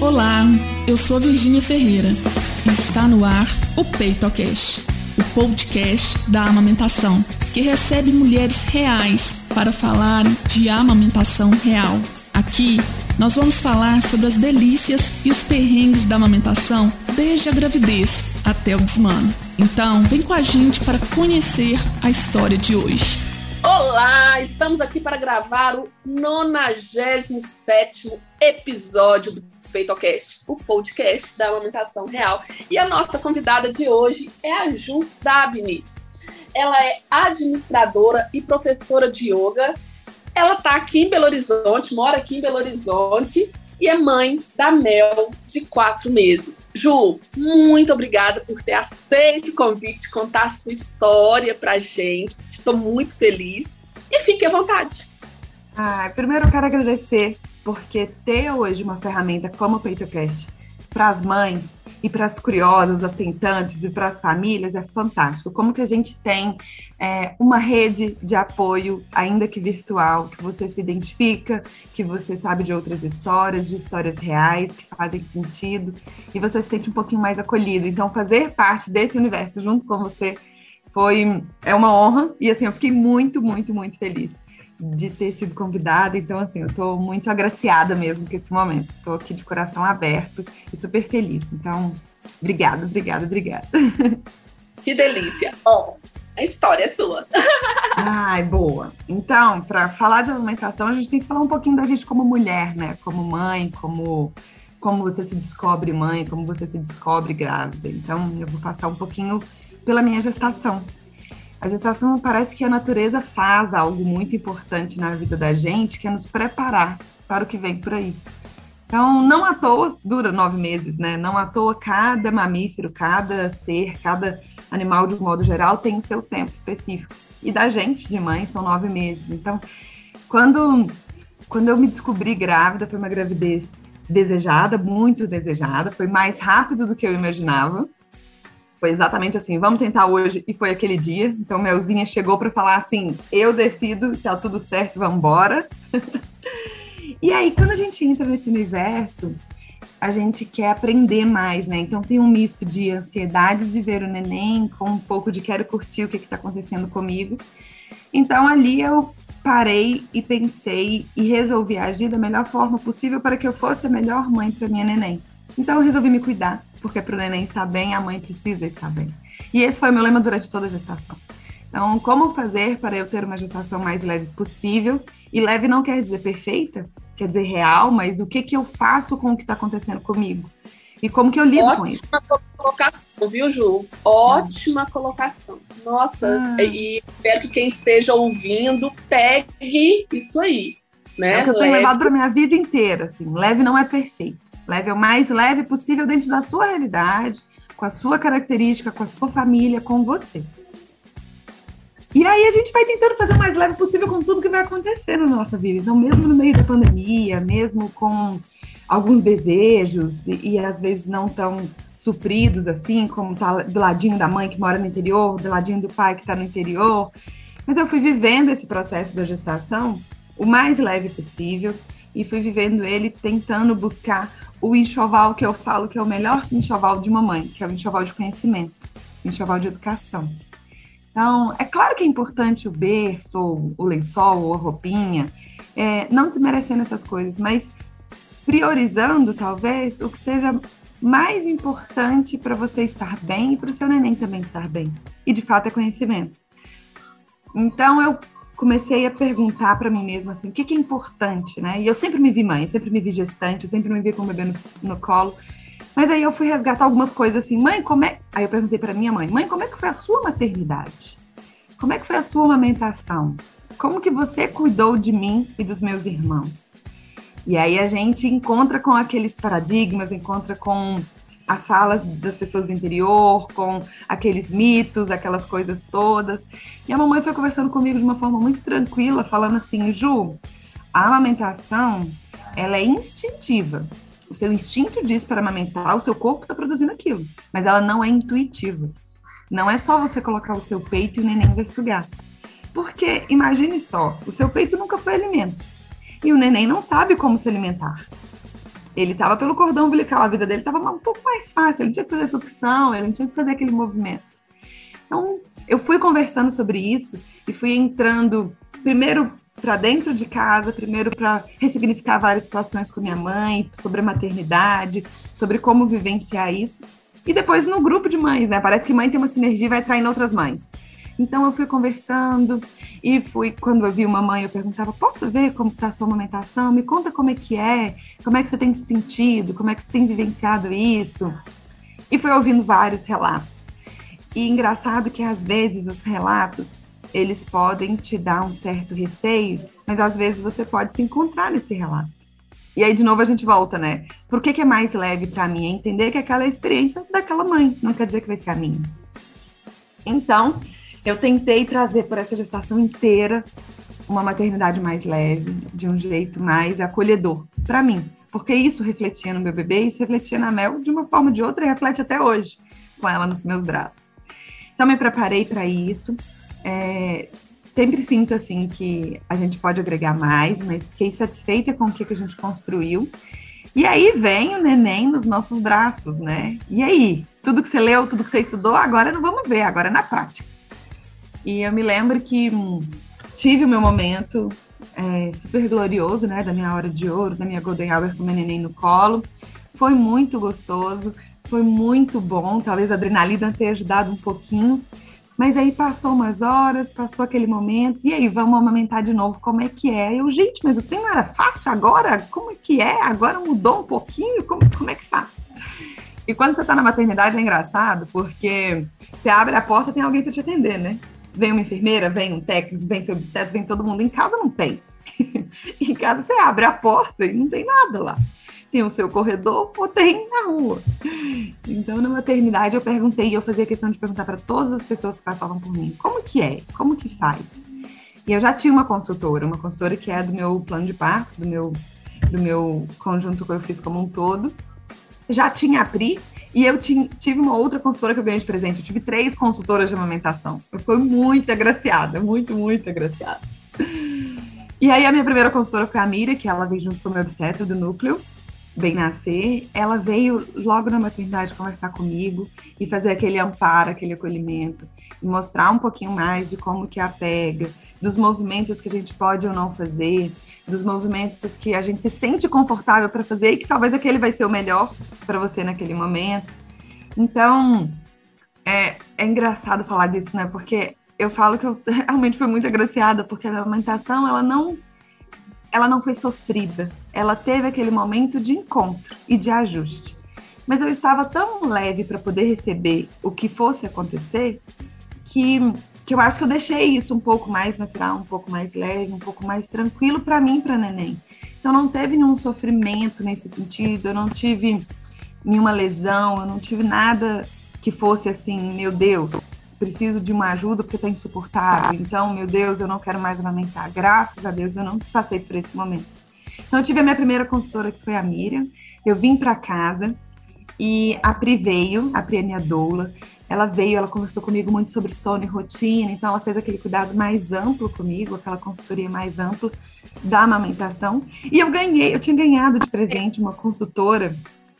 Olá, eu sou Virgínia Ferreira e está no ar o PeitoCast, o podcast da amamentação, que recebe mulheres reais para falar de amamentação real. Aqui nós vamos falar sobre as delícias e os perrengues da amamentação desde a gravidez até o desmano. Então, vem com a gente para conhecer a história de hoje. Olá, estamos aqui para gravar o 97 episódio do PeitoCast, o podcast da amamentação real. E a nossa convidada de hoje é a Ju Dabni. Ela é administradora e professora de yoga. Ela está aqui em Belo Horizonte, mora aqui em Belo Horizonte e é mãe da Mel de quatro meses. Ju, muito obrigada por ter aceito o convite, contar a sua história pra gente. Estou muito feliz. E fique à vontade. Ah, primeiro eu quero agradecer porque ter hoje uma ferramenta como o PeitoCast para as mães e para as curiosas, as tentantes e para as famílias é fantástico. Como que a gente tem é, uma rede de apoio, ainda que virtual, que você se identifica, que você sabe de outras histórias, de histórias reais que fazem sentido e você se sente um pouquinho mais acolhido. Então, fazer parte desse universo junto com você foi é uma honra e assim eu fiquei muito, muito, muito feliz de ter sido convidada. Então, assim, eu estou muito agraciada mesmo com esse momento. Estou aqui de coração aberto e super feliz. Então, obrigada, obrigada, obrigada. Que delícia. Ó, oh, a história é sua. Ai, boa. Então, para falar de alimentação, a gente tem que falar um pouquinho da gente como mulher, né? Como mãe, como como você se descobre mãe, como você se descobre grávida. Então, eu vou passar um pouquinho pela minha gestação, a gestação parece que a natureza faz algo muito importante na vida da gente, que é nos preparar para o que vem por aí. Então, não à toa dura nove meses, né? Não à toa cada mamífero, cada ser, cada animal de um modo geral tem o seu tempo específico. E da gente, de mãe, são nove meses. Então, quando, quando eu me descobri grávida, foi uma gravidez desejada, muito desejada, foi mais rápido do que eu imaginava. Foi exatamente assim, vamos tentar hoje, e foi aquele dia. Então, Melzinha chegou para falar assim: eu decido, tá tudo certo, vamos embora. e aí, quando a gente entra nesse universo, a gente quer aprender mais, né? Então, tem um misto de ansiedade de ver o neném, com um pouco de quero curtir o que está acontecendo comigo. Então, ali eu parei e pensei e resolvi agir da melhor forma possível para que eu fosse a melhor mãe para minha neném. Então eu resolvi me cuidar, porque para o neném estar bem, a mãe precisa estar bem. E esse foi o meu lema durante toda a gestação. Então, como fazer para eu ter uma gestação mais leve possível? E leve não quer dizer perfeita, quer dizer real, mas o que, que eu faço com o que está acontecendo comigo? E como que eu lido Ótima com isso? Ótima colocação, viu, Ju? Ótima ah. colocação. Nossa, ah. e espero que quem esteja ouvindo pegue isso aí. Né? É o que eu tenho levado para minha vida inteira. Assim, leve não é perfeito. Leve o mais leve possível dentro da sua realidade, com a sua característica, com a sua família, com você. E aí a gente vai tentando fazer o mais leve possível com tudo que vai acontecer na nossa vida. Então, mesmo no meio da pandemia, mesmo com alguns desejos e, e às vezes não tão supridos assim, como tá do ladinho da mãe que mora no interior, do ladinho do pai que está no interior. Mas eu fui vivendo esse processo da gestação o mais leve possível e fui vivendo ele tentando buscar o enxoval que eu falo que é o melhor enxoval de mamãe, que é o enxoval de conhecimento, enxoval de educação. Então, é claro que é importante o berço, o lençol, ou a roupinha, é, não desmerecendo essas coisas, mas priorizando, talvez, o que seja mais importante para você estar bem e para o seu neném também estar bem. E, de fato, é conhecimento. Então, eu comecei a perguntar para mim mesma assim, o que, que, é importante, né? E eu sempre me vi mãe, sempre me vi gestante, eu sempre me vi com o bebê no, no colo. Mas aí eu fui resgatar algumas coisas assim, mãe, como é. Aí eu perguntei para minha mãe, mãe, como é que foi a sua maternidade? Como é que foi a sua amamentação? Como que você cuidou de mim e dos meus irmãos? E aí a gente encontra com aqueles paradigmas, encontra com as falas das pessoas do interior, com aqueles mitos, aquelas coisas todas. E a mamãe foi conversando comigo de uma forma muito tranquila, falando assim, Ju, a amamentação, ela é instintiva. O seu instinto diz para amamentar, o seu corpo está produzindo aquilo, mas ela não é intuitiva. Não é só você colocar o seu peito e o neném vai sugar. Porque, imagine só, o seu peito nunca foi alimento. E o neném não sabe como se alimentar. Ele estava pelo cordão umbilical, a vida dele estava um pouco mais fácil, ele tinha que fazer sucção, ele tinha que fazer aquele movimento. Então, eu fui conversando sobre isso e fui entrando primeiro para dentro de casa, primeiro para ressignificar várias situações com minha mãe, sobre a maternidade, sobre como vivenciar isso, e depois no grupo de mães, né? Parece que mãe tem uma sinergia e vai atraindo outras mães. Então eu fui conversando e fui, quando eu vi uma mãe, eu perguntava: posso ver como está a sua amamentação? Me conta como é que é, como é que você tem se sentido, como é que você tem vivenciado isso. E fui ouvindo vários relatos. E engraçado que às vezes os relatos eles podem te dar um certo receio, mas às vezes você pode se encontrar nesse relato. E aí, de novo, a gente volta, né? Por que, que é mais leve para mim? Entender que aquela é a experiência daquela mãe, não quer dizer que vai ser a minha. Então, eu tentei trazer por essa gestação inteira uma maternidade mais leve, de um jeito mais acolhedor para mim, porque isso refletia no meu bebê, isso refletia na Mel de uma forma ou de outra e reflete até hoje com ela nos meus braços. Então me preparei para isso. É, sempre sinto assim que a gente pode agregar mais, mas fiquei satisfeita com o que, que a gente construiu. E aí vem o neném nos nossos braços, né? E aí, tudo que você leu, tudo que você estudou, agora não vamos ver, agora é na prática. E eu me lembro que tive o meu momento é, super glorioso, né? Da minha hora de ouro, da minha Golden Hour com o meu neném no colo. Foi muito gostoso, foi muito bom. Talvez a adrenalina tenha ajudado um pouquinho. Mas aí passou umas horas, passou aquele momento, e aí vamos amamentar de novo, como é que é? Eu, gente, mas o treino era fácil agora? Como é que é? Agora mudou um pouquinho? Como, como é que faz? E quando você está na maternidade é engraçado, porque você abre a porta tem alguém para te atender, né? Vem uma enfermeira, vem um técnico, vem seu obstetra, vem todo mundo. Em casa não tem. em casa você abre a porta e não tem nada lá. Tem o seu corredor ou tem na rua. Então, na maternidade, eu perguntei, eu fazia questão de perguntar para todas as pessoas que passavam por mim, como que é? Como que faz? E eu já tinha uma consultora, uma consultora que é do meu plano de parto, do meu, do meu conjunto que eu fiz como um todo. Já tinha a Pri, e eu tive uma outra consultora que eu ganhei de presente. Eu tive três consultoras de amamentação. Eu fui muito agraciada, muito, muito agraciada. E aí a minha primeira consultora foi a Mira, que ela veio junto com o meu obstetra do núcleo, bem nascer. Ela veio logo na maternidade conversar comigo e fazer aquele amparo, aquele acolhimento, e mostrar um pouquinho mais de como que apega, dos movimentos que a gente pode ou não fazer, dos movimentos que a gente se sente confortável para fazer e que talvez aquele vai ser o melhor para você naquele momento. Então, é, é engraçado falar disso, né? Porque eu falo que eu realmente fui muito agraciada, porque a amamentação, ela não ela não foi sofrida. Ela teve aquele momento de encontro e de ajuste. Mas eu estava tão leve para poder receber o que fosse acontecer que que eu acho que eu deixei isso um pouco mais natural, um pouco mais leve, um pouco mais tranquilo para mim para neném. Então não teve nenhum sofrimento nesse sentido, eu não tive nenhuma lesão, eu não tive nada que fosse assim, meu Deus, preciso de uma ajuda porque está insuportável. Então, meu Deus, eu não quero mais amamentar. Graças a Deus eu não passei por esse momento. Então eu tive a minha primeira consultora que foi a Miriam. Eu vim para casa e a Pri veio, a Pri é minha doula, ela veio, ela conversou comigo muito sobre sono e rotina, então ela fez aquele cuidado mais amplo comigo, aquela consultoria mais ampla da amamentação. E eu ganhei, eu tinha ganhado de presente uma consultora.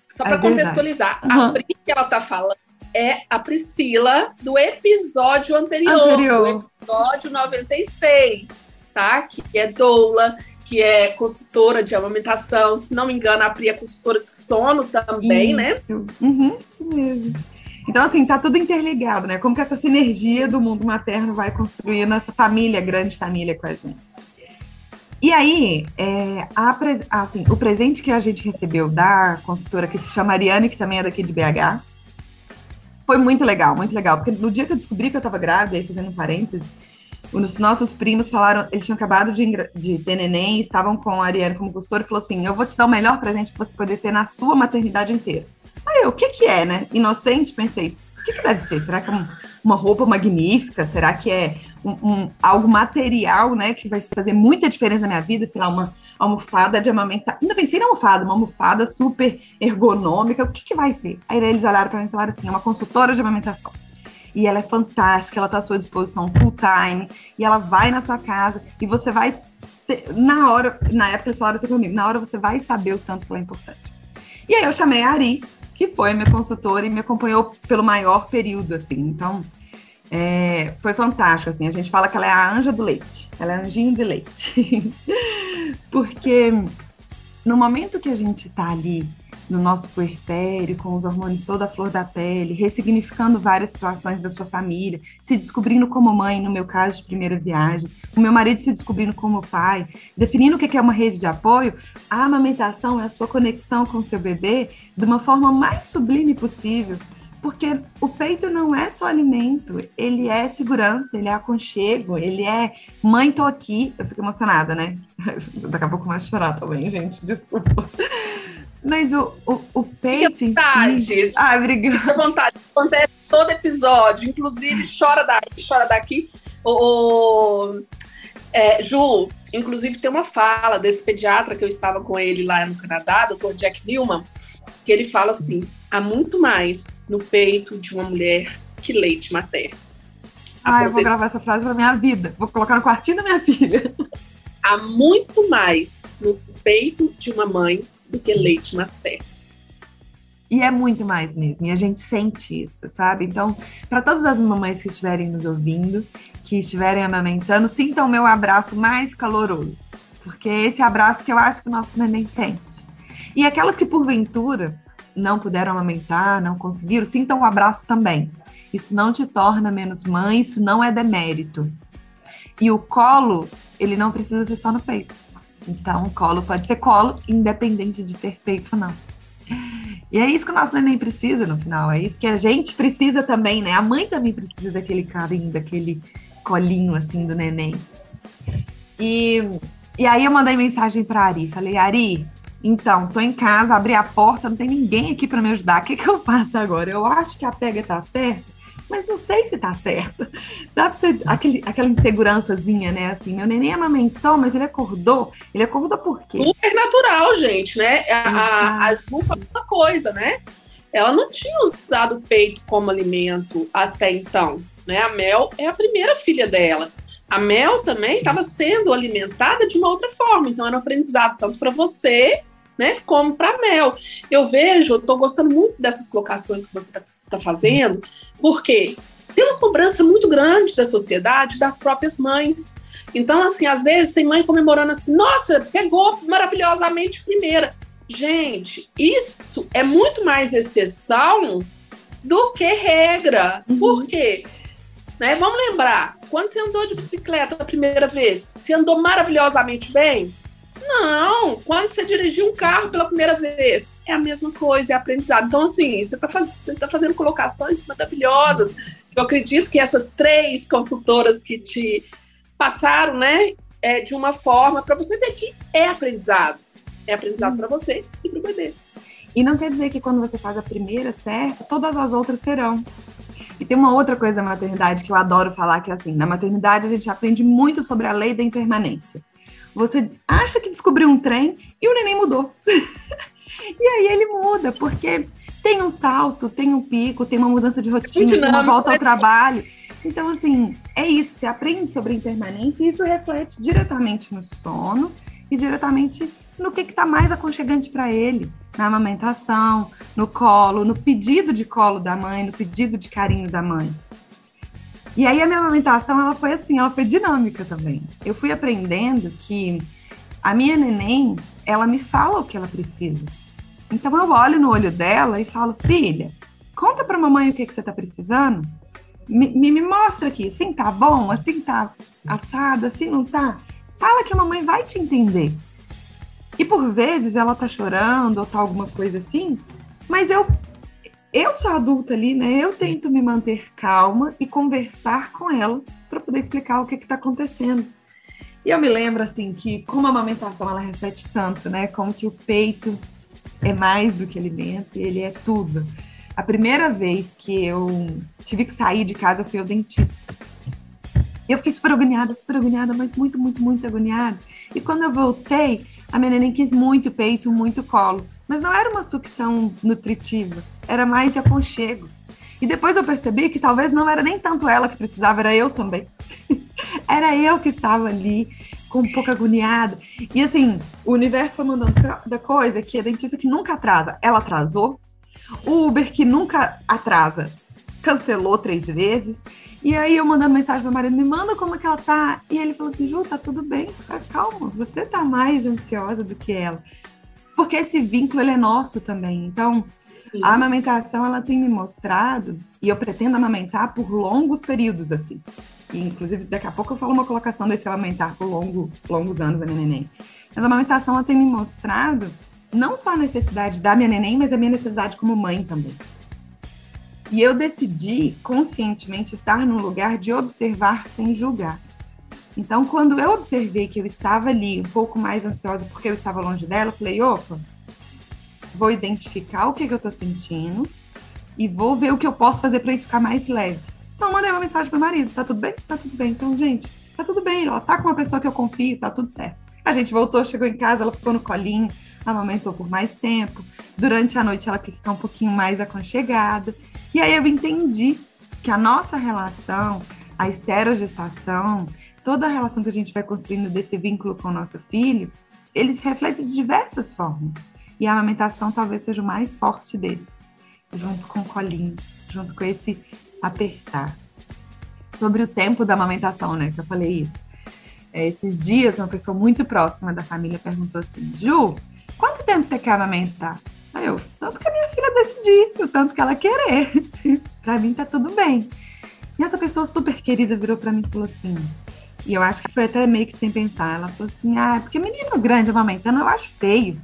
Só para contextualizar, uhum. a Pri que ela está falando é a Priscila do episódio anterior, anterior, do episódio 96, tá? Que é doula, que é consultora de amamentação, se não me engano, a Pri é consultora de sono também, né? isso. né? Uhum, isso mesmo. Então, assim, tá tudo interligado, né? Como que essa sinergia do mundo materno vai construindo essa família, grande família com a gente. E aí, é, a, assim, o presente que a gente recebeu da consultora que se chama Mariane, que também é daqui de BH, foi muito legal, muito legal. Porque no dia que eu descobri que eu tava grávida, aí fazendo um parênteses, os nossos primos falaram, eles tinham acabado de, de ter neném, estavam com a Ariane como consultora, e falou assim, eu vou te dar o melhor presente que você poder ter na sua maternidade inteira. Aí eu, o que que é, né? Inocente, pensei, o que, que deve ser? Será que é uma roupa magnífica? Será que é um, um, algo material, né? Que vai fazer muita diferença na minha vida? Sei lá, uma almofada de amamentar. Ainda pensei na almofada, uma almofada super ergonômica. O que, que vai ser? Aí eles olharam para mim e falaram assim: é uma consultora de amamentação. E ela é fantástica, ela está à sua disposição full time, e ela vai na sua casa, e você vai. Na hora, na época eles falaram assim comigo, na hora você vai saber o tanto que ela é importante. E aí eu chamei a Ari, que foi minha consultora e me acompanhou pelo maior período, assim. Então, é, foi fantástico, assim. A gente fala que ela é a anja do leite. Ela é anjinho de leite. Porque no momento que a gente está ali no nosso puerpério, com os hormônios toda a flor da pele, ressignificando várias situações da sua família, se descobrindo como mãe, no meu caso de primeira viagem, o meu marido se descobrindo como pai, definindo o que é uma rede de apoio, a amamentação é a sua conexão com o seu bebê de uma forma mais sublime possível. Porque o peito não é só alimento, ele é segurança, ele é aconchego, ele é mãe, tô aqui. Eu fico emocionada, né? Daqui a pouco mais chorar também, gente, desculpa. Mas o, o, o peito. Fique à vontade. Si... Ah, obrigada. Fique à vontade. Acontece todo episódio. Inclusive, chora daqui, chora daqui. O, é, Ju, inclusive, tem uma fala desse pediatra que eu estava com ele lá no Canadá, doutor Jack Newman, que ele fala assim: há muito mais no peito de uma mulher que leite materno. Ah, eu vou gravar essa frase para minha vida. Vou colocar no quartinho da minha filha. Há muito mais no peito de uma mãe do que leite materno. E é muito mais mesmo, e a gente sente isso, sabe? Então, para todas as mamães que estiverem nos ouvindo, que estiverem amamentando, sintam o meu abraço mais caloroso, porque é esse abraço que eu acho que o nosso neném sente. E aquelas que porventura não puderam amamentar, não conseguiram, sintam o abraço também. Isso não te torna menos mãe, isso não é demérito. E o colo, ele não precisa ser só no peito. Então, colo pode ser colo, independente de ter peito ou não. E é isso que o nosso neném precisa no final, é isso que a gente precisa também, né? A mãe também precisa daquele carinho, daquele colinho assim do neném. E, e aí eu mandei mensagem para Ari, falei: "Ari, então, tô em casa, abri a porta, não tem ninguém aqui para me ajudar. O que, que eu faço agora? Eu acho que a pega tá certa, mas não sei se tá certa. Dá pra ser aquele, aquela insegurançazinha, né? Assim, meu neném amamentou, mas ele acordou. Ele acordou por quê? Super natural, gente, né? A, a, a Ju falou uma coisa, né? Ela não tinha usado o peito como alimento até então, né? A Mel é a primeira filha dela. A Mel também estava sendo alimentada de uma outra forma, então era um aprendizado tanto para você né? Como para mel. Eu vejo, eu tô gostando muito dessas colocações que você está tá fazendo, porque tem uma cobrança muito grande da sociedade, das próprias mães. Então, assim, às vezes tem mãe comemorando assim, nossa, pegou maravilhosamente primeira. Gente, isso é muito mais exceção do que regra. Uhum. Por quê? Né? Vamos lembrar, quando você andou de bicicleta a primeira vez, você andou maravilhosamente bem? Não, quando você dirigiu um carro pela primeira vez, é a mesma coisa, é aprendizado. Então, assim, você está faz... tá fazendo colocações maravilhosas. Eu acredito que essas três consultoras que te passaram, né, é, de uma forma para você ver que é aprendizado. É aprendizado para você e para o bebê. E não quer dizer que quando você faz a primeira certa, todas as outras serão. E tem uma outra coisa na maternidade que eu adoro falar, que é assim, na maternidade a gente aprende muito sobre a lei da impermanência. Você acha que descobriu um trem e o neném mudou. e aí ele muda, porque tem um salto, tem um pico, tem uma mudança de rotina, uma volta ao trabalho. Então, assim, é isso. Você aprende sobre a impermanência e isso reflete diretamente no sono e diretamente no que está mais aconchegante para ele, na amamentação, no colo, no pedido de colo da mãe, no pedido de carinho da mãe. E aí a minha amamentação, ela foi assim, ela foi dinâmica também. Eu fui aprendendo que a minha neném, ela me fala o que ela precisa. Então eu olho no olho dela e falo, filha, conta pra mamãe o que, que você tá precisando. Me, me, me mostra aqui, assim tá bom, assim tá assado, assim não tá. Fala que a mamãe vai te entender. E por vezes ela tá chorando ou tá alguma coisa assim, mas eu eu sou adulta ali, né? Eu tento me manter calma e conversar com ela para poder explicar o que está acontecendo. E eu me lembro assim que como a amamentação ela reflete tanto, né? Como que o peito é mais do que alimento, ele é tudo. A primeira vez que eu tive que sair de casa fui ao dentista. Eu fiquei super agoniada, super agoniada, mas muito, muito, muito agoniada. E quando eu voltei, a minha neném quis muito peito, muito colo. Mas não era uma sucção nutritiva, era mais de aconchego. E depois eu percebi que talvez não era nem tanto ela que precisava, era eu também. era eu que estava ali ficou um pouco agoniada. E assim, o universo foi mandando da coisa que a dentista que nunca atrasa, ela atrasou. O Uber que nunca atrasa, cancelou três vezes. E aí eu mandando mensagem pro marido, me manda como é que ela tá. E ele falou assim, Ju, tá tudo bem, calma, você tá mais ansiosa do que ela. Porque esse vínculo, ele é nosso também. Então, Sim. a amamentação, ela tem me mostrado, e eu pretendo amamentar por longos períodos, assim. E, inclusive, daqui a pouco eu falo uma colocação desse amamentar por longo, longos anos da minha neném. Mas a amamentação, ela tem me mostrado não só a necessidade da minha neném, mas a minha necessidade como mãe também. E eu decidi conscientemente estar num lugar de observar sem julgar. Então, quando eu observei que eu estava ali um pouco mais ansiosa porque eu estava longe dela, eu falei: opa, vou identificar o que, que eu estou sentindo e vou ver o que eu posso fazer para isso ficar mais leve. Então, mandei uma mensagem pro marido: tá tudo bem? Tá tudo bem. Então, gente, tá tudo bem. Ela tá com uma pessoa que eu confio, tá tudo certo. A gente voltou, chegou em casa, ela ficou no colinho, amamentou por mais tempo. Durante a noite, ela quis ficar um pouquinho mais aconchegada. E aí eu entendi que a nossa relação, a esterogestação, toda a relação que a gente vai construindo desse vínculo com o nosso filho, eles refletem de diversas formas. E a amamentação talvez seja o mais forte deles, junto com o colinho, junto com esse apertar. Sobre o tempo da amamentação, né, que eu falei isso. É, esses dias, uma pessoa muito próxima da família perguntou assim: Ju, quanto tempo você quer amamentar? Aí eu, tanto que a minha filha decidir, o tanto que ela querer. para mim tá tudo bem. E essa pessoa super querida virou para mim e falou assim, e eu acho que foi até meio que sem pensar, ela falou assim, ah, porque menino grande amamentando eu acho feio.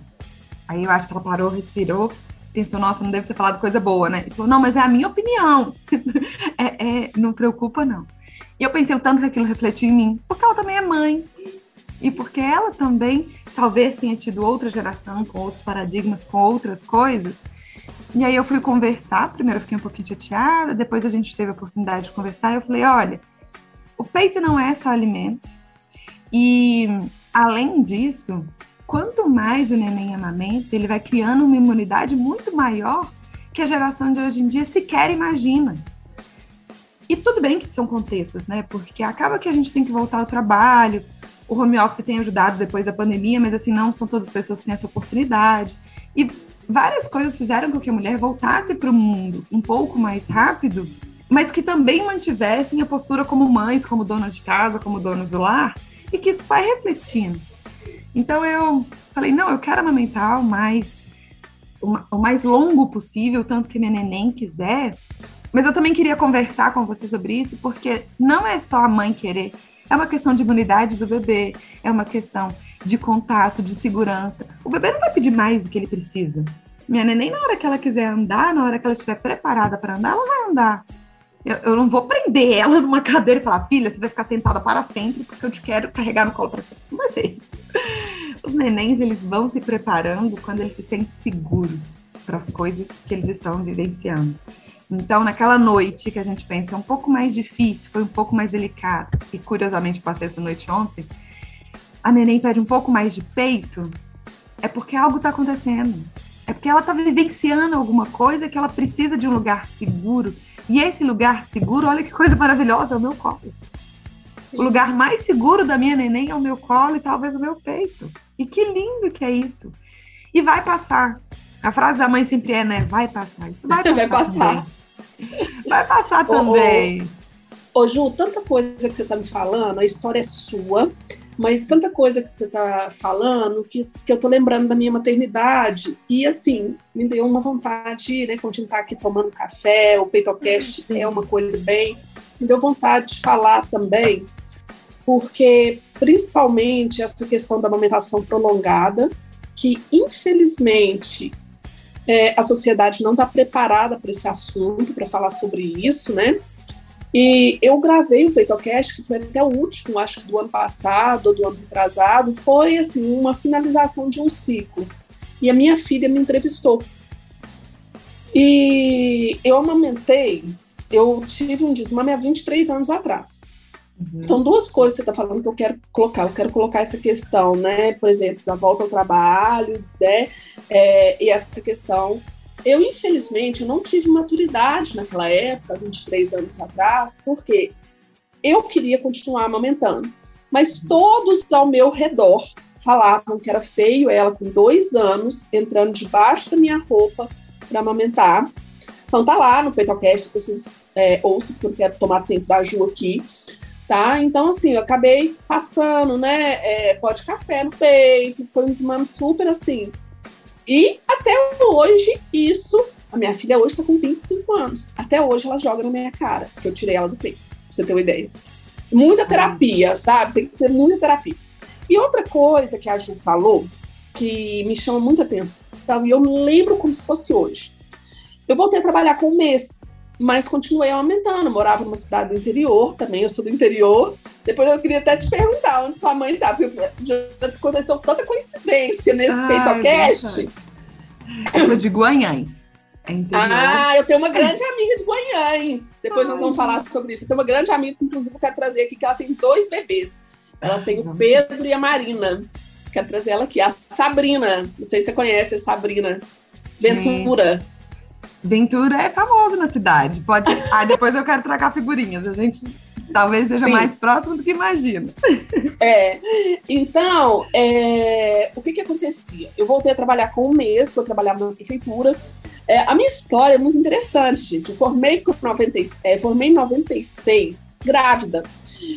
Aí eu acho que ela parou, respirou, pensou, nossa, não deve ter falado coisa boa, né? E falou, não, mas é a minha opinião. é, é, não preocupa, não. E eu pensei o tanto que aquilo refletiu em mim, porque ela também é mãe. E porque ela também talvez tenha tido outra geração, com outros paradigmas, com outras coisas. E aí eu fui conversar, primeiro eu fiquei um pouquinho chateada, depois a gente teve a oportunidade de conversar, e eu falei, olha, o peito não é só alimento. E além disso, quanto mais o neném amamenta, ele vai criando uma imunidade muito maior que a geração de hoje em dia sequer imagina. E tudo bem que são contextos, né? Porque acaba que a gente tem que voltar ao trabalho, o home office tem ajudado depois da pandemia, mas assim, não são todas as pessoas que têm essa oportunidade. E várias coisas fizeram com que a mulher voltasse para o mundo um pouco mais rápido, mas que também mantivessem a postura como mães, como donas de casa, como donas do lar, e que isso vai refletindo. Então eu falei, não, eu quero amamentar o mais, o mais longo possível, tanto que minha neném quiser, mas eu também queria conversar com você sobre isso, porque não é só a mãe querer, é uma questão de imunidade do bebê, é uma questão de contato, de segurança. O bebê não vai pedir mais do que ele precisa. Minha neném, na hora que ela quiser andar, na hora que ela estiver preparada para andar, ela vai andar. Eu, eu, não vou prender ela numa cadeira e falar, filha, você vai ficar sentada para sempre porque eu te quero carregar no colo para sempre. Não vai ser isso. Os nenéns, eles vão se preparando quando eles se sentem seguros para as coisas que eles estão vivenciando. Então, naquela noite que a gente pensa é um pouco mais difícil, foi um pouco mais delicado, e curiosamente passei essa noite ontem, a neném pede um pouco mais de peito, é porque algo está acontecendo. É porque ela está vivenciando alguma coisa que ela precisa de um lugar seguro. E esse lugar seguro, olha que coisa maravilhosa, é o meu colo. O lugar mais seguro da minha neném é o meu colo e talvez o meu peito. E que lindo que é isso. E vai passar. A frase da mãe sempre é, né? Vai passar. Isso vai passar. vai passar. Vai passar também. Ô, ô, Ju, tanta coisa que você está me falando, a história é sua, mas tanta coisa que você está falando que, que eu tô lembrando da minha maternidade. E assim, me deu uma vontade, né? Quando a gente tá aqui tomando café, o PeitoCast é uma coisa bem. Me deu vontade de falar também, porque principalmente essa questão da amamentação prolongada, que infelizmente é, a sociedade não está preparada para esse assunto, para falar sobre isso, né? E eu gravei o PeitoCast, que foi até o último, acho que do ano passado ou do ano atrasado, foi assim, uma finalização de um ciclo. E a minha filha me entrevistou. E eu amamentei, eu tive um desmame há 23 anos atrás. Uhum. Então, duas coisas que você está falando que eu quero colocar. Eu quero colocar essa questão, né? Por exemplo, da volta ao trabalho, né? É, e essa questão. Eu, infelizmente, eu não tive maturidade naquela época, 23 anos atrás, porque eu queria continuar amamentando. mas todos ao meu redor falavam que era feio ela com dois anos entrando debaixo da minha roupa para amamentar. Então tá lá no PeitoCast, vocês é, ouçam, porque eu quero tomar tempo da Ju aqui, tá? Então, assim, eu acabei passando, né, é, pó de café no peito, foi um desmame super, assim. E até hoje, isso, a minha filha hoje tá com 25 anos, até hoje ela joga na minha cara, que eu tirei ela do peito, pra você ter uma ideia. Muita terapia, sabe? Tem que ter muita terapia. E outra coisa que a Ju falou, que me chama muita atenção, e eu me lembro como se fosse hoje. Eu voltei a trabalhar com um mês, mas continuei aumentando. morava numa cidade do interior também, eu sou do interior. Depois eu queria até te perguntar onde sua mãe está, porque já aconteceu tanta coincidência nesse ah, PeitoCast. Eu sou de Guanhães. É ah, eu tenho uma grande amiga de Guanhães. Depois Ai, nós vamos falar sobre isso. Eu tenho uma grande amiga, que inclusive eu quero trazer aqui, que ela tem dois bebês. Ela tem o Pedro e a Marina. Quero trazer ela aqui. A Sabrina. Não sei se você conhece a Sabrina. Ventura. Sim. Ventura é famoso na cidade. Pode. Ah, depois eu quero trocar figurinhas. A gente talvez seja Sim. mais próximo do que imagina. É. Então, é... o que que acontecia? Eu voltei a trabalhar com o mês, eu trabalhava na prefeitura. É, a minha história é muito interessante, gente. Eu formei, com 90, é, formei em 96, grávida.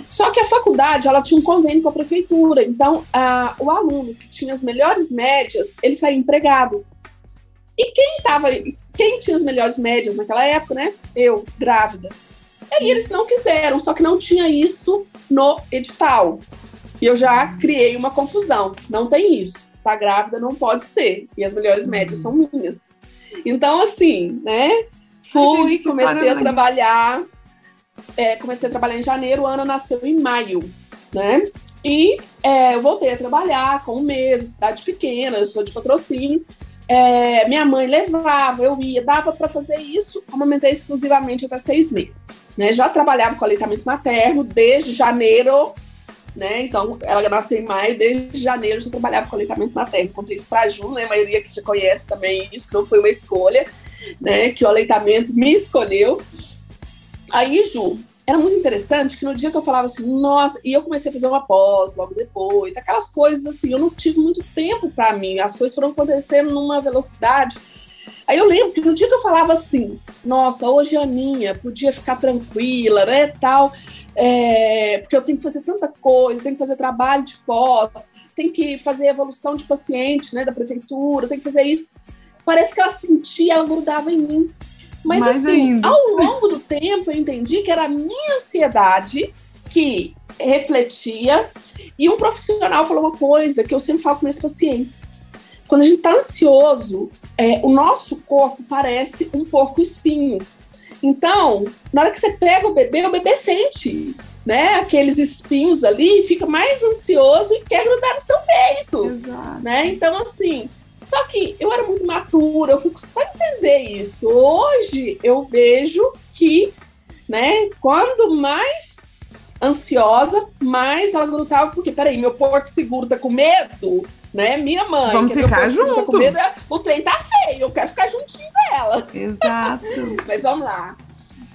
Só que a faculdade ela tinha um convênio com a prefeitura, então a, o aluno que tinha as melhores médias, ele saía empregado. E quem estava, quem tinha as melhores médias naquela época, né? Eu, grávida. E aí eles não quiseram, só que não tinha isso no edital. E eu já criei uma confusão. Não tem isso. Tá grávida não pode ser. E as melhores médias são minhas. Então, assim, né? Fui, comecei a trabalhar é, comecei a trabalhar em janeiro, a Ana nasceu em maio, né? E é, eu voltei a trabalhar com um mês, cidade pequena, eu sou de patrocínio. É, minha mãe levava, eu ia, dava para fazer isso, amamentei exclusivamente até seis meses. Né? Já trabalhava com aleitamento materno desde janeiro, né? Então, ela nasceu em maio, desde janeiro já trabalhava com aleitamento materno. Contei isso pra Ju, né? A maioria que já conhece também isso, não foi uma escolha, né? Que o aleitamento me escolheu. Aí, Ju, era muito interessante que no dia que eu falava assim, nossa, e eu comecei a fazer uma pós logo depois, aquelas coisas assim, eu não tive muito tempo para mim, as coisas foram acontecendo numa velocidade. Aí eu lembro que no dia que eu falava assim, nossa, hoje a Aninha podia ficar tranquila, né, tal, é, porque eu tenho que fazer tanta coisa, tenho que fazer trabalho de pós, tenho que fazer evolução de paciente, né, da prefeitura, tenho que fazer isso. Parece que ela sentia, ela grudava em mim. Mas Mais assim, ainda. ao longo do tempo eu entendi que era a minha ansiedade que refletia. E um profissional falou uma coisa que eu sempre falo com meus pacientes. Quando a gente está ansioso, é, o nosso corpo parece um porco espinho. Então, na hora que você pega o bebê, o bebê sente né, aqueles espinhos ali, fica mais ansioso e quer grudar no seu peito. Exato. Né? Então, assim, só que eu era muito matura, eu fui custar entender isso. Hoje eu vejo que, né, quando mais ansiosa, mais ela grudava, porque, peraí, meu porto seguro tá com medo, né? Minha mãe, Vamos que ficar junto. Tá com medo, o trem tá feio, eu quero ficar juntinho dela. Exato. Mas vamos lá.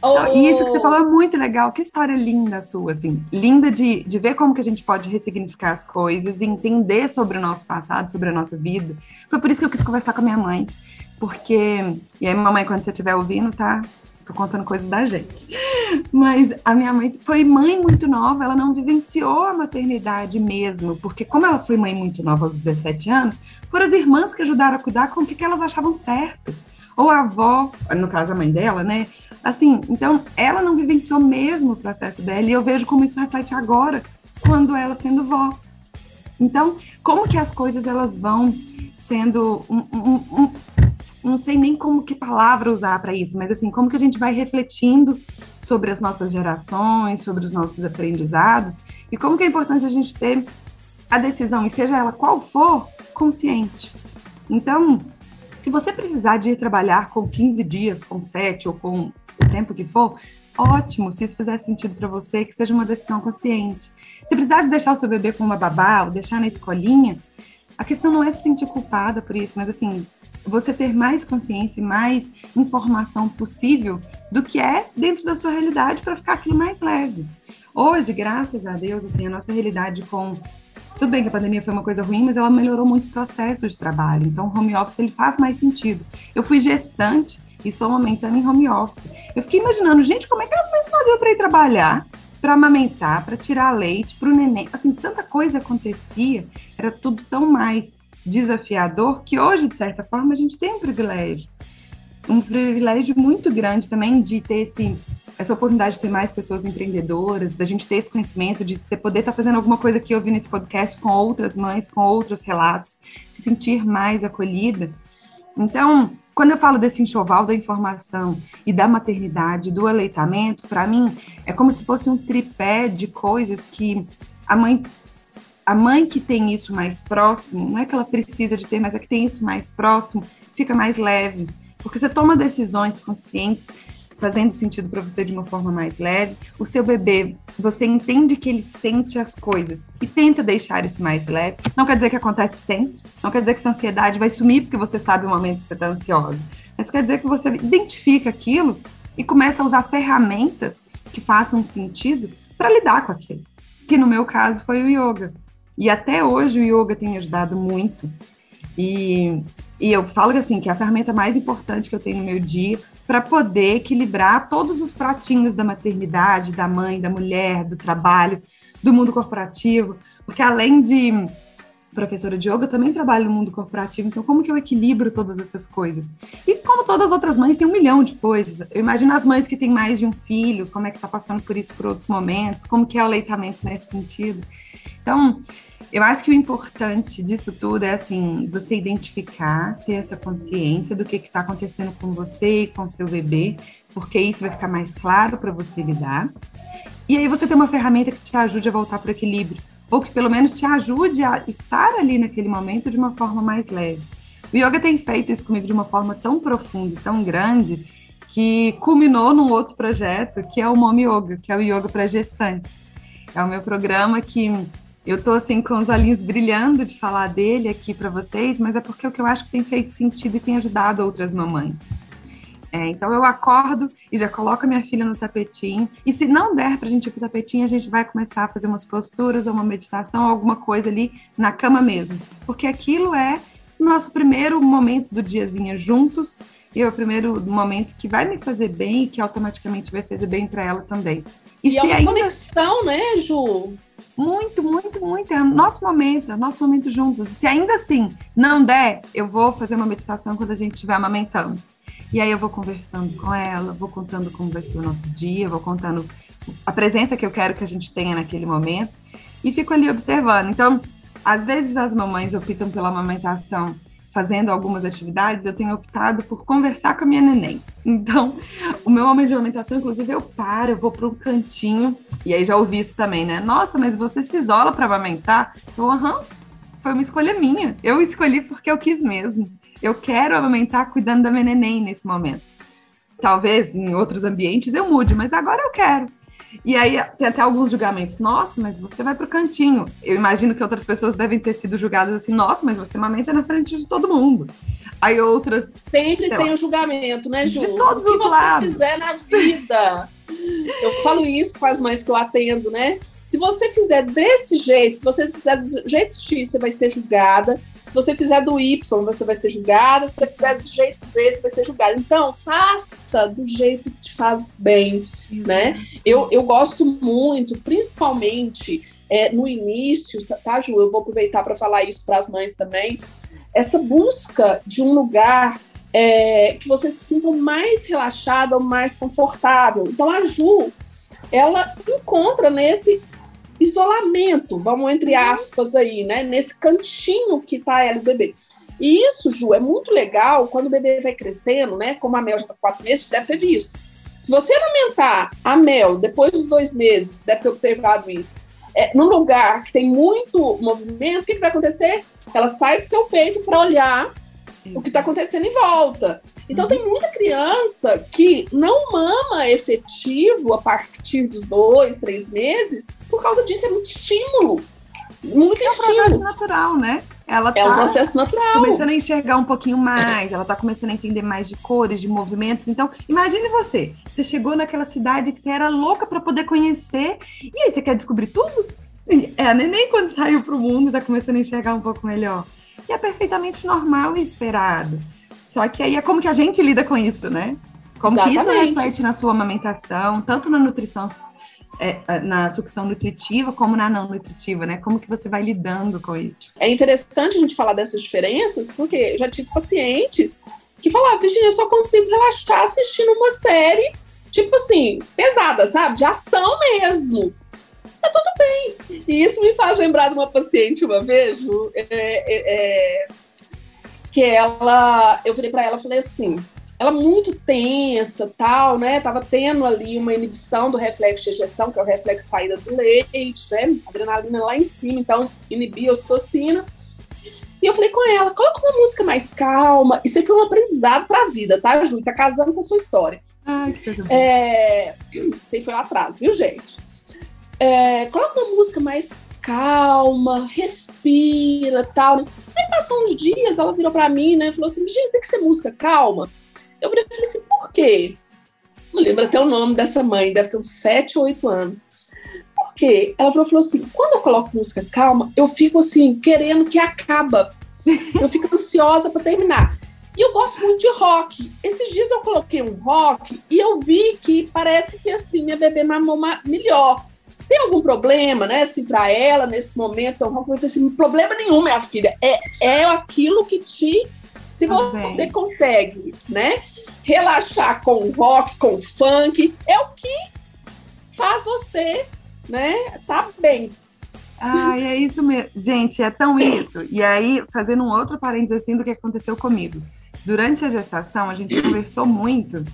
Oh. Isso que você falou é muito legal. Que história linda sua, assim. Linda de, de ver como que a gente pode ressignificar as coisas e entender sobre o nosso passado, sobre a nossa vida. Foi por isso que eu quis conversar com a minha mãe. Porque... E aí, mamãe, quando você estiver ouvindo, tá? Tô contando coisas da gente. Mas a minha mãe foi mãe muito nova, ela não vivenciou a maternidade mesmo, porque como ela foi mãe muito nova aos 17 anos, foram as irmãs que ajudaram a cuidar com o que, que elas achavam certo. Ou a avó, no caso a mãe dela, né, Assim, então ela não vivenciou mesmo o processo dela e eu vejo como isso reflete agora, quando ela sendo vó. Então, como que as coisas elas vão sendo um, um, um, não sei nem como que palavra usar para isso, mas assim, como que a gente vai refletindo sobre as nossas gerações, sobre os nossos aprendizados e como que é importante a gente ter a decisão, e seja ela qual for, consciente. Então, se você precisar de ir trabalhar com 15 dias, com 7 ou com o tempo que for, ótimo, se isso fizer sentido para você, que seja uma decisão consciente. Se precisar de deixar o seu bebê com uma babá ou deixar na escolinha, a questão não é se sentir culpada por isso, mas assim, você ter mais consciência e mais informação possível do que é dentro da sua realidade para ficar aquilo mais leve. Hoje, graças a Deus, assim, a nossa realidade com tudo bem que a pandemia foi uma coisa ruim, mas ela melhorou muitos processos de trabalho. Então, o home office ele faz mais sentido. Eu fui gestante estou amamentando em home office. Eu fiquei imaginando, gente, como é que as mães faziam para ir trabalhar, para amamentar, para tirar leite, para o neném? Assim, tanta coisa acontecia, era tudo tão mais desafiador que hoje, de certa forma, a gente tem um privilégio. Um privilégio muito grande também de ter esse, essa oportunidade de ter mais pessoas empreendedoras, da gente ter esse conhecimento, de você poder estar tá fazendo alguma coisa que eu vi nesse podcast com outras mães, com outros relatos, se sentir mais acolhida. Então, quando eu falo desse enxoval da informação e da maternidade, do aleitamento, para mim é como se fosse um tripé de coisas que a mãe a mãe que tem isso mais próximo, não é que ela precisa de ter, mas é que tem isso mais próximo, fica mais leve, porque você toma decisões conscientes, fazendo sentido para você de uma forma mais leve. O seu bebê, você entende que ele sente as coisas e tenta deixar isso mais leve. Não quer dizer que acontece sempre, não quer dizer que essa ansiedade vai sumir porque você sabe o momento que você está ansiosa, mas quer dizer que você identifica aquilo e começa a usar ferramentas que façam sentido para lidar com aquilo. Que no meu caso foi o yoga. E até hoje o yoga tem ajudado muito. E, e eu falo assim, que é a ferramenta mais importante que eu tenho no meu dia para poder equilibrar todos os pratinhos da maternidade, da mãe, da mulher, do trabalho, do mundo corporativo. Porque além de professora de yoga, eu também trabalho no mundo corporativo, então como que eu equilibro todas essas coisas? E como todas as outras mães, tem um milhão de coisas. Eu imagino as mães que têm mais de um filho, como é que está passando por isso por outros momentos, como que é o aleitamento nesse sentido. Então, eu acho que o importante disso tudo é assim, você identificar, ter essa consciência do que está acontecendo com você e com seu bebê, porque isso vai ficar mais claro para você lidar. E aí você tem uma ferramenta que te ajude a voltar para o equilíbrio, ou que pelo menos te ajude a estar ali naquele momento de uma forma mais leve. O yoga tem feito isso comigo de uma forma tão profunda, tão grande, que culminou num outro projeto, que é o Mom Yoga, que é o yoga para gestantes. É o meu programa que eu tô assim com os olhinhos brilhando de falar dele aqui para vocês, mas é porque é o que eu acho que tem feito sentido e tem ajudado outras mamães. É, então eu acordo e já coloco a minha filha no tapetinho. E se não der para a gente ir pro tapetinho, a gente vai começar a fazer umas posturas ou uma meditação, alguma coisa ali na cama mesmo. Porque aquilo é o nosso primeiro momento do diazinho juntos e é o primeiro momento que vai me fazer bem e que automaticamente vai fazer bem para ela também. E, e é uma ainda... conexão, né, Ju? Muito, muito, muito. É o nosso momento, é o nosso momento juntos. Se ainda assim não der, eu vou fazer uma meditação quando a gente estiver amamentando. E aí eu vou conversando com ela, vou contando como vai ser o nosso dia, vou contando a presença que eu quero que a gente tenha naquele momento e fico ali observando. Então, às vezes as mamães optam pela amamentação fazendo algumas atividades, eu tenho optado por conversar com a minha neném. Então, o meu momento de alimentação, inclusive, eu paro, eu vou para um cantinho, e aí já ouvi isso também, né? Nossa, mas você se isola para amamentar? Eu, aham, foi uma escolha minha. Eu escolhi porque eu quis mesmo. Eu quero amamentar cuidando da minha neném nesse momento. Talvez em outros ambientes eu mude, mas agora eu quero. E aí tem até alguns julgamentos. Nossa, mas você vai pro cantinho. Eu imagino que outras pessoas devem ter sido julgadas assim, nossa, mas você amamenta na frente de todo mundo. Aí outras. Sempre tem o um julgamento, né, Ju? De todos o que os lados. você fizer na vida. eu falo isso com as mães que eu atendo, né? Se você fizer desse jeito, se você fizer do jeito X, você vai ser julgada. Se você fizer do Y, você vai ser julgada. Se você fizer do jeito Z, você vai ser julgada. Então, faça do jeito que te faz bem, né? Eu, eu gosto muito, principalmente é, no início, tá, Ju? Eu vou aproveitar para falar isso para as mães também. Essa busca de um lugar é, que você se sinta mais relaxada, mais confortável. Então, a Ju, ela encontra nesse isolamento, vamos entre aspas aí, né? Nesse cantinho que tá ela e o bebê. E isso, Ju, é muito legal quando o bebê vai crescendo, né? Como a Mel já tá quatro meses, deve ter visto. Se você amamentar a Mel depois dos dois meses, deve ter observado isso, é, num lugar que tem muito movimento, o que, que vai acontecer? Ela sai do seu peito para olhar o que está acontecendo em volta. Então, tem muita criança que não mama efetivo a partir dos dois, três meses, por causa disso, é muito estímulo. intestino. É um processo natural, né? Ela é tá um processo natural. Começando a enxergar um pouquinho mais, ela tá começando a entender mais de cores, de movimentos. Então, imagine você, você chegou naquela cidade que você era louca para poder conhecer, e aí você quer descobrir tudo? É a neném quando saiu para o mundo está começando a enxergar um pouco melhor. E é perfeitamente normal e esperado. Só que aí é como que a gente lida com isso, né? Como Exatamente. que isso reflete na sua amamentação, tanto na nutrição, é, na sucção nutritiva, como na não nutritiva, né? Como que você vai lidando com isso? É interessante a gente falar dessas diferenças, porque eu já tive pacientes que falavam, Virginia, eu só consigo relaxar assistindo uma série, tipo assim, pesada, sabe? De ação mesmo tá tudo bem. E isso me faz lembrar de uma paciente uma vez, é, é, é, que ela, eu virei para ela e falei assim, ela muito tensa, tal, né? Tava tendo ali uma inibição do reflexo de ejeção, que é o reflexo saída do leite, né? Adrenalina lá em cima, então inibia a ocitocina. E eu falei com ela, coloca uma música mais calma. Isso aqui foi um aprendizado para a vida, tá, Ju? Tá casando com a sua história. Ai, que coisa é... Isso aí foi lá atrás, viu, gente? é, coloca uma música mais calma, respira tal. Aí passou uns dias, ela virou para mim, né? Falou assim: gente, tem que ser música calma. Eu falei assim: por quê? Não lembro até o nome dessa mãe, deve ter uns 7 ou 8 anos. Por quê? Ela falou, falou assim: quando eu coloco música calma, eu fico assim, querendo que acaba. Eu fico ansiosa para terminar. E eu gosto muito de rock. Esses dias eu coloquei um rock e eu vi que parece que assim minha bebê mamou melhor. Tem algum problema, né, assim, para ela nesse momento? Eu falei assim, problema nenhum, minha filha. É, é aquilo que te. Se você consegue, né, relaxar com rock, com funk, é o que faz você, né, tá bem. Ah, é isso mesmo. Gente, é tão isso. E aí, fazendo um outro parênteses assim do que aconteceu comigo. Durante a gestação, a gente conversou muito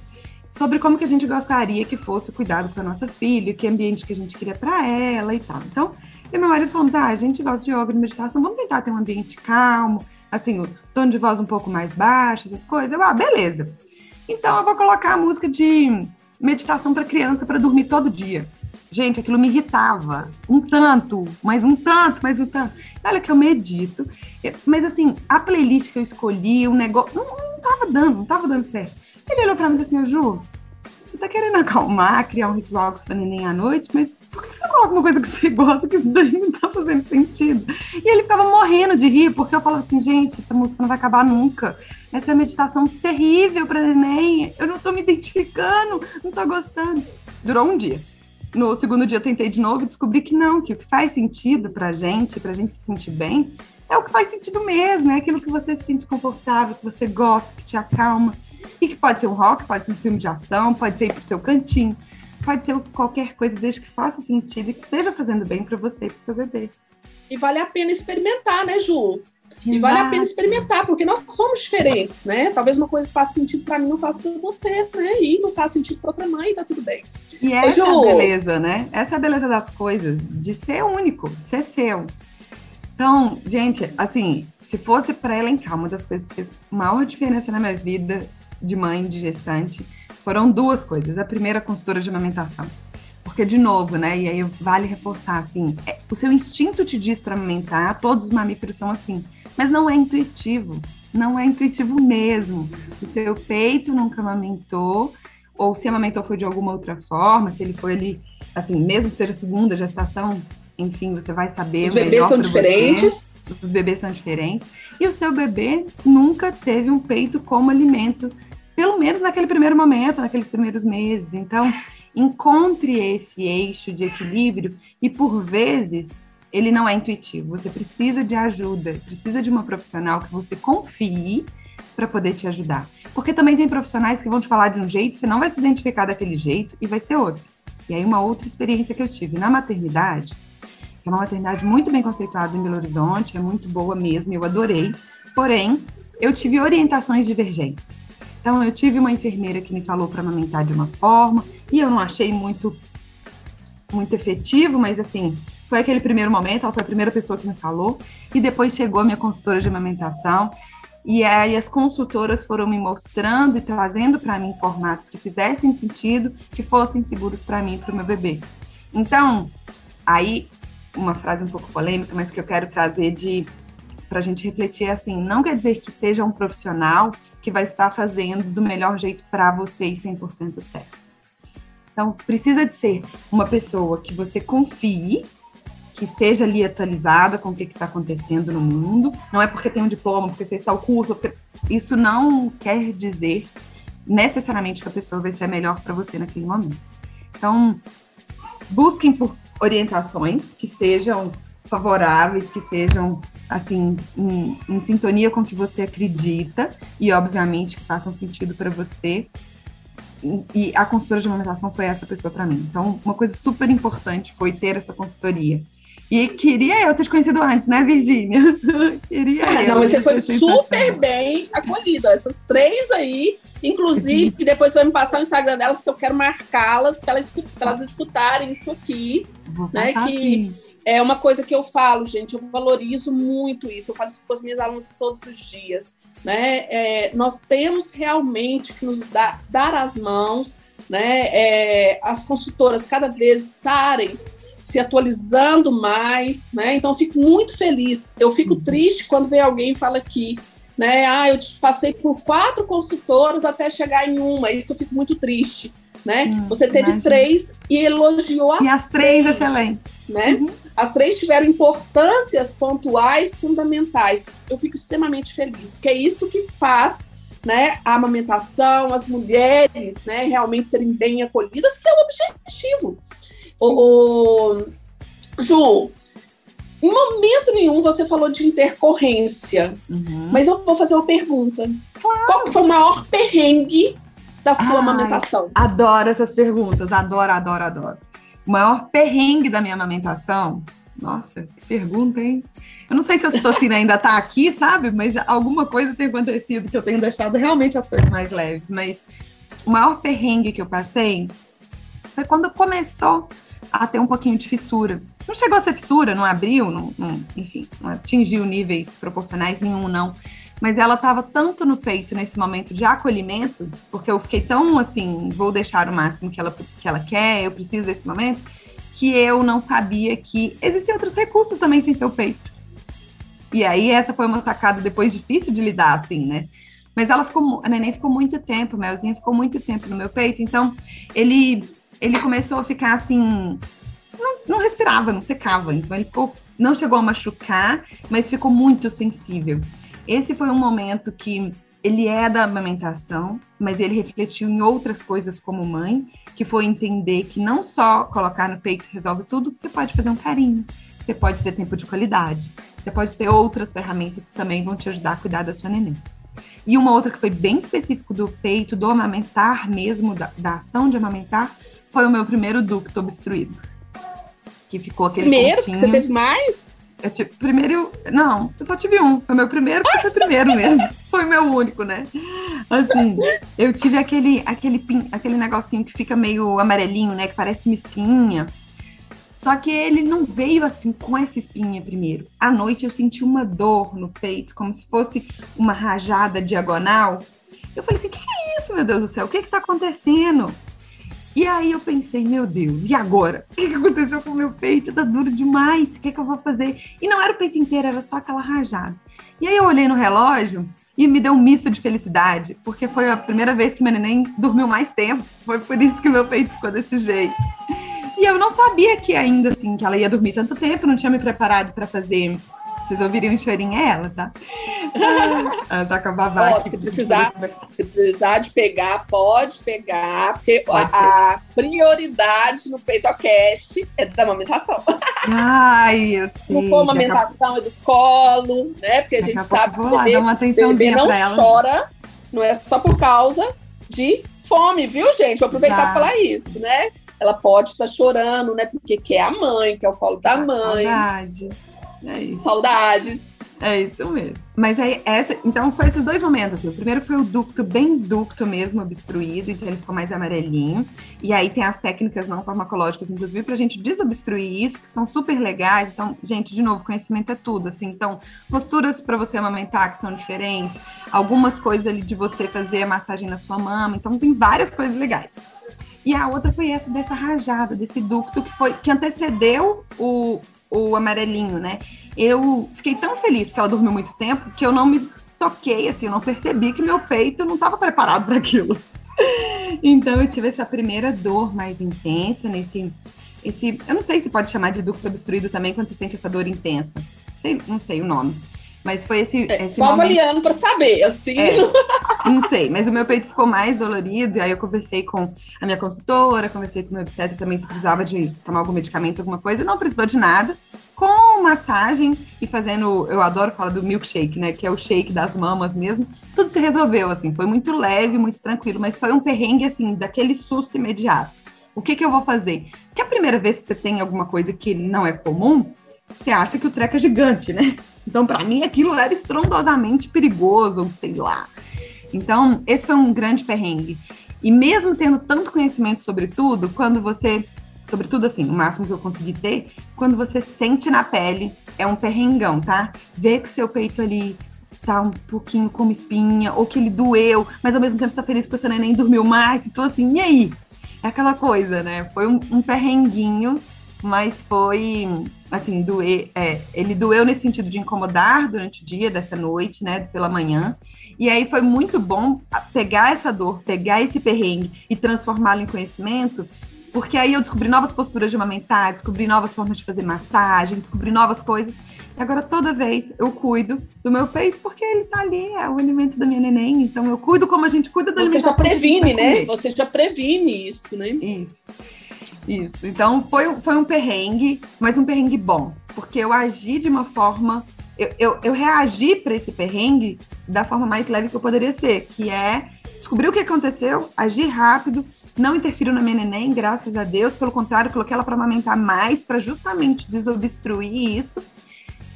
sobre como que a gente gostaria que fosse o cuidado com a nossa filha, que ambiente que a gente queria para ela e tal. Então, e meu marido falamos, ah, a gente gosta de yoga e meditação, vamos tentar ter um ambiente calmo, assim, o tom de voz um pouco mais baixo, essas coisas. Eu, ah, beleza. Então, eu vou colocar a música de meditação para criança para dormir todo dia. Gente, aquilo me irritava um tanto, mas um tanto, mas um tanto. Olha que eu medito, mas assim, a playlist que eu escolhi, o negócio, não, não tava dando, não tava dando certo. Ele olhou pra mim e disse assim, Ju, você tá querendo acalmar, criar um ritual com sua neném à noite, mas por que você coloca uma coisa que você gosta, que isso daí não tá fazendo sentido? E ele ficava morrendo de rir, porque eu falava assim, gente, essa música não vai acabar nunca. Essa é meditação terrível pra neném, eu não tô me identificando, não tô gostando. Durou um dia. No segundo dia eu tentei de novo e descobri que não, que o que faz sentido pra gente, pra gente se sentir bem, é o que faz sentido mesmo, é aquilo que você se sente confortável, que você gosta, que te acalma. E que pode ser um rock, pode ser um filme de ação, pode ser ir pro seu cantinho, pode ser qualquer coisa, desde que faça sentido e que esteja fazendo bem para você e pro seu bebê. E vale a pena experimentar, né, Ju? Exato. E vale a pena experimentar, porque nós somos diferentes, né? Talvez uma coisa que faça sentido para mim não faça para você, né? E não faz sentido para outra mãe, tá tudo bem. E essa Ju... é a beleza, né? Essa é a beleza das coisas, de ser único, de ser seu. Então, gente, assim, se fosse para elencar uma das coisas que fez maior diferença na minha vida de mãe, de gestante, foram duas coisas. A primeira, a consultora de amamentação. Porque, de novo, né, e aí vale reforçar, assim, é, o seu instinto te diz para amamentar, todos os mamíferos são assim, mas não é intuitivo, não é intuitivo mesmo. O seu peito nunca amamentou, ou se amamentou foi de alguma outra forma, se ele foi ali, assim, mesmo que seja segunda gestação, enfim, você vai saber. Os bebês são diferentes. Você. Os bebês são diferentes. E o seu bebê nunca teve um peito como alimento pelo menos naquele primeiro momento, naqueles primeiros meses. Então, encontre esse eixo de equilíbrio e, por vezes, ele não é intuitivo. Você precisa de ajuda, precisa de uma profissional que você confie para poder te ajudar. Porque também tem profissionais que vão te falar de um jeito, você não vai se identificar daquele jeito e vai ser outro. E aí, uma outra experiência que eu tive na maternidade, que é uma maternidade muito bem conceituada em Belo Horizonte, é muito boa mesmo, eu adorei. Porém, eu tive orientações divergentes. Então, eu tive uma enfermeira que me falou para amamentar de uma forma, e eu não achei muito, muito efetivo, mas assim, foi aquele primeiro momento, ela foi a primeira pessoa que me falou, e depois chegou a minha consultora de amamentação, e aí as consultoras foram me mostrando e trazendo para mim formatos que fizessem sentido, que fossem seguros para mim e para o meu bebê. Então, aí uma frase um pouco polêmica, mas que eu quero trazer de para a gente refletir é assim, não quer dizer que seja um profissional que vai estar fazendo do melhor jeito para você e 100% certo. Então, precisa de ser uma pessoa que você confie, que esteja ali atualizada com o que está acontecendo no mundo. Não é porque tem um diploma, porque fez tal curso, porque... isso não quer dizer necessariamente que a pessoa vai ser a melhor para você naquele momento. Então, busquem por orientações que sejam favoráveis, que sejam assim em, em sintonia com o que você acredita e obviamente que façam sentido para você. E, e a consultora de amamentação foi essa pessoa para mim. Então, uma coisa super importante foi ter essa consultoria. E queria eu ter te conhecido antes, né, Virgínia? queria ah, eu. Não, mas você foi super bem acolhida. Essas três aí, inclusive, depois vai me passar o Instagram delas, que eu quero marcá-las, que elas, elas escutarem isso aqui. Vou né? Que sim. É uma coisa que eu falo, gente, eu valorizo muito isso. Eu falo isso com as minhas alunas todos os dias. Né? É, nós temos realmente que nos dar, dar as mãos, né? É, as consultoras cada vez estarem se atualizando mais, né? Então, fico muito feliz. Eu fico Uhum. triste quando vem alguém e fala aqui, né? Ah, eu passei por quatro consultoras até chegar em uma. Isso eu fico muito triste, né? Hum, Você teve imagino. três e elogiou a E as três excelentes. né? Uhum. As três tiveram importâncias pontuais fundamentais. Eu fico extremamente feliz, porque é isso que faz né, a amamentação, as mulheres né, realmente serem bem acolhidas, que é o objetivo. O, o- Ju, em momento nenhum você falou de intercorrência, Uhum. mas eu vou fazer uma pergunta. Qual que foi o maior perrengue da sua Ai. amamentação? Adoro essas perguntas, adoro, adoro, adoro. O maior perrengue da minha amamentação, nossa, que pergunta, hein? Eu não sei se a citocina ainda tá aqui, sabe? Mas alguma coisa tem acontecido que eu tenho deixado realmente as coisas mais leves. Mas o maior perrengue que eu passei foi quando começou a ter um pouquinho de fissura. Não chegou a ser fissura, não abriu, não, não- enfim, não atingiu níveis proporcionais nenhum, não. Mas ela estava tanto no peito nesse momento de acolhimento, porque eu fiquei tão assim, vou deixar o máximo que ela, que ela quer, eu preciso desse momento, que eu não sabia que existem outros recursos também sem ser o peito. E aí essa foi uma sacada depois difícil de lidar, assim, né? Mas ela ficou, a neném ficou muito tempo, o Melzinho ficou muito tempo no meu peito, então ele, ele começou a ficar assim, não, não respirava, não secava, então ele ficou, não chegou a machucar, mas ficou muito sensível. Esse foi um momento que ele é da amamentação, mas ele refletiu em outras coisas como mãe, que foi entender que não só colocar no peito resolve tudo, que você pode fazer um carinho, você pode ter tempo de qualidade, você pode ter outras ferramentas que também vão te ajudar a cuidar da sua neném. E uma outra que foi bem específico do peito, do amamentar mesmo, da, da ação de amamentar, foi o meu primeiro ducto obstruído. Que ficou aquele Primeiro, que pontinho. você teve mais? Eu tive, primeiro, não, eu só tive um. Foi meu primeiro, porque foi primeiro mesmo. Foi meu único, né? Assim, eu tive aquele, aquele, pin- aquele negocinho que fica meio amarelinho, né? Que parece uma espinha. Só que ele não veio assim com essa espinha primeiro. À noite eu senti uma dor no peito, como se fosse uma rajada diagonal. Eu falei assim: o que é isso, meu Deus do céu? O que está acontecendo? E aí eu pensei, meu Deus, e agora? O que, aconteceu com o meu peito? Tá duro demais, o que, que eu vou fazer? E não era o peito inteiro, era só aquela rajada. E aí eu olhei no relógio e me deu um misto de felicidade, porque foi a primeira vez que meu neném dormiu mais tempo. Foi por isso que meu peito ficou desse jeito. E eu não sabia que ainda assim, que ela ia dormir tanto tempo, não tinha me preparado para fazer. Vocês ouviram um chorinho é ela, tá? ela tá com a babá aqui, se precisar- conversar. Se precisar de pegar, pode pegar, porque Pode a, a prioridade no PeitoCast é da amamentação. Ai, eu sei. Não for amamentação, é do colo, né? Porque a gente sabe que lá bebê, bebê não chora, não é só por causa de fome, viu, gente? Vou aproveitar para falar isso, né? Ela pode estar chorando, né? Porque quer a mãe, quer o colo da mãe, Saudade. É isso. saudades. É isso mesmo. Mas aí, essa, então foi esses dois momentos. Assim. O primeiro foi o ducto, bem ducto mesmo, obstruído, então ele ficou mais amarelinho. E aí tem as técnicas não farmacológicas, inclusive, pra gente desobstruir isso, que são super legais. Então, gente, de novo, conhecimento é tudo. Assim, então, posturas para você amamentar que são diferentes, algumas coisas ali de você fazer a massagem na sua mama. Então, tem várias coisas legais. E a outra foi essa dessa rajada, desse ducto que foi que antecedeu o, o amarelinho, né? Eu fiquei tão feliz porque ela dormiu muito tempo que eu não me toquei, assim, eu não percebi que meu peito não estava preparado para aquilo. Então eu tive essa primeira dor mais intensa nesse esse, eu não sei se pode chamar de ducto obstruído também quando você sente essa dor intensa. Sei, não sei o nome. Mas foi esse. É, esse só momento... avaliando para saber, assim. É, não sei, mas o meu peito ficou mais dolorido. E aí eu conversei com a minha consultora, conversei com o meu obstetra também se precisava de tomar algum medicamento, alguma coisa. Não precisou de nada. Com massagem e fazendo. Eu adoro falar do milkshake, né? Que é o shake das mamas mesmo. Tudo se resolveu, assim. Foi muito leve, muito tranquilo. Mas foi um perrengue, assim, daquele susto imediato. O que, que eu vou fazer? Porque a primeira vez que você tem alguma coisa que não é comum, você acha que o treco é gigante, né? Então, para mim, aquilo era estrondosamente perigoso, ou sei lá. Então, esse foi um grande perrengue. E mesmo tendo tanto conhecimento sobre tudo, quando você, sobretudo assim, o máximo que eu consegui ter, quando você sente na pele, é um perrengão, tá? Ver que o seu peito ali tá um pouquinho com uma espinha, ou que ele doeu, mas ao mesmo tempo você tá feliz porque você nem dormiu mais, então assim, e aí? É aquela coisa, né? Foi um, um perrenguinho mas foi assim, doer, é, ele doeu nesse sentido de incomodar durante o dia, dessa noite, né, pela manhã. E aí foi muito bom pegar essa dor, pegar esse perrengue e transformá-lo em conhecimento, porque aí eu descobri novas posturas de amamentar, descobri novas formas de fazer massagem, descobri novas coisas. E agora toda vez eu cuido do meu peito porque ele tá ali, é o alimento da minha neném. Então eu cuido como a gente cuida da Você já previne, né? Você já previne isso, né? Isso. Isso. Então foi, foi um perrengue, mas um perrengue bom, porque eu agi de uma forma. Eu, eu, eu reagi para esse perrengue da forma mais leve que eu poderia ser, que é descobrir o que aconteceu, agir rápido, não interfiro na minha neném, graças a Deus. Pelo contrário, coloquei ela para amamentar mais, para justamente desobstruir isso.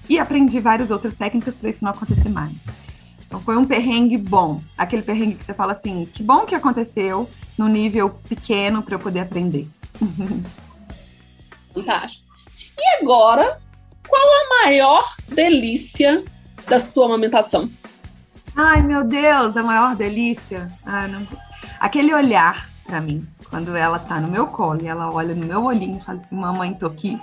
E aprendi várias outras técnicas para isso não acontecer mais. Então foi um perrengue bom. Aquele perrengue que você fala assim, que bom que aconteceu no nível pequeno para eu poder aprender. Fantástico. E agora, qual a maior delícia da sua amamentação? Ai, meu Deus, a maior delícia. Ah, não... Aquele olhar para mim, quando ela tá no meu colo e ela olha no meu olhinho e fala assim: Mamãe, tô aqui.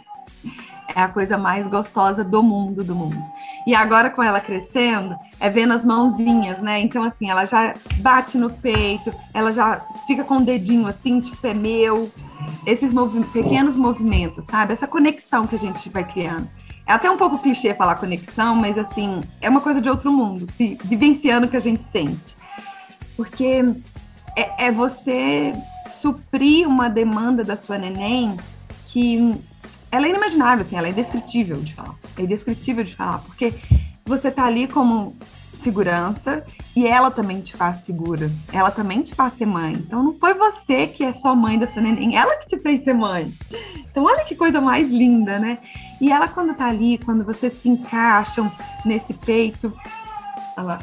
É a coisa mais gostosa do mundo, do mundo. E agora com ela crescendo, é vendo as mãozinhas, né? Então, assim, ela já bate no peito, ela já fica com o dedinho assim, tipo, é meu. Esses movi pequenos movimentos, sabe? Essa conexão que a gente vai criando. É até um pouco clichê falar conexão, mas assim, é uma coisa de outro mundo, se vivenciando o que a gente sente. Porque é, é você suprir uma demanda da sua neném que ela é inimaginável, assim, ela é indescritível de falar. É indescritível de falar, porque você tá ali como segurança e ela também te faz segura. Ela também te faz ser mãe. Então não foi você que é só mãe da sua neném, ela que te fez ser mãe. Então olha que coisa mais linda, né? E ela quando tá ali, quando vocês se encaixam nesse peito, ela,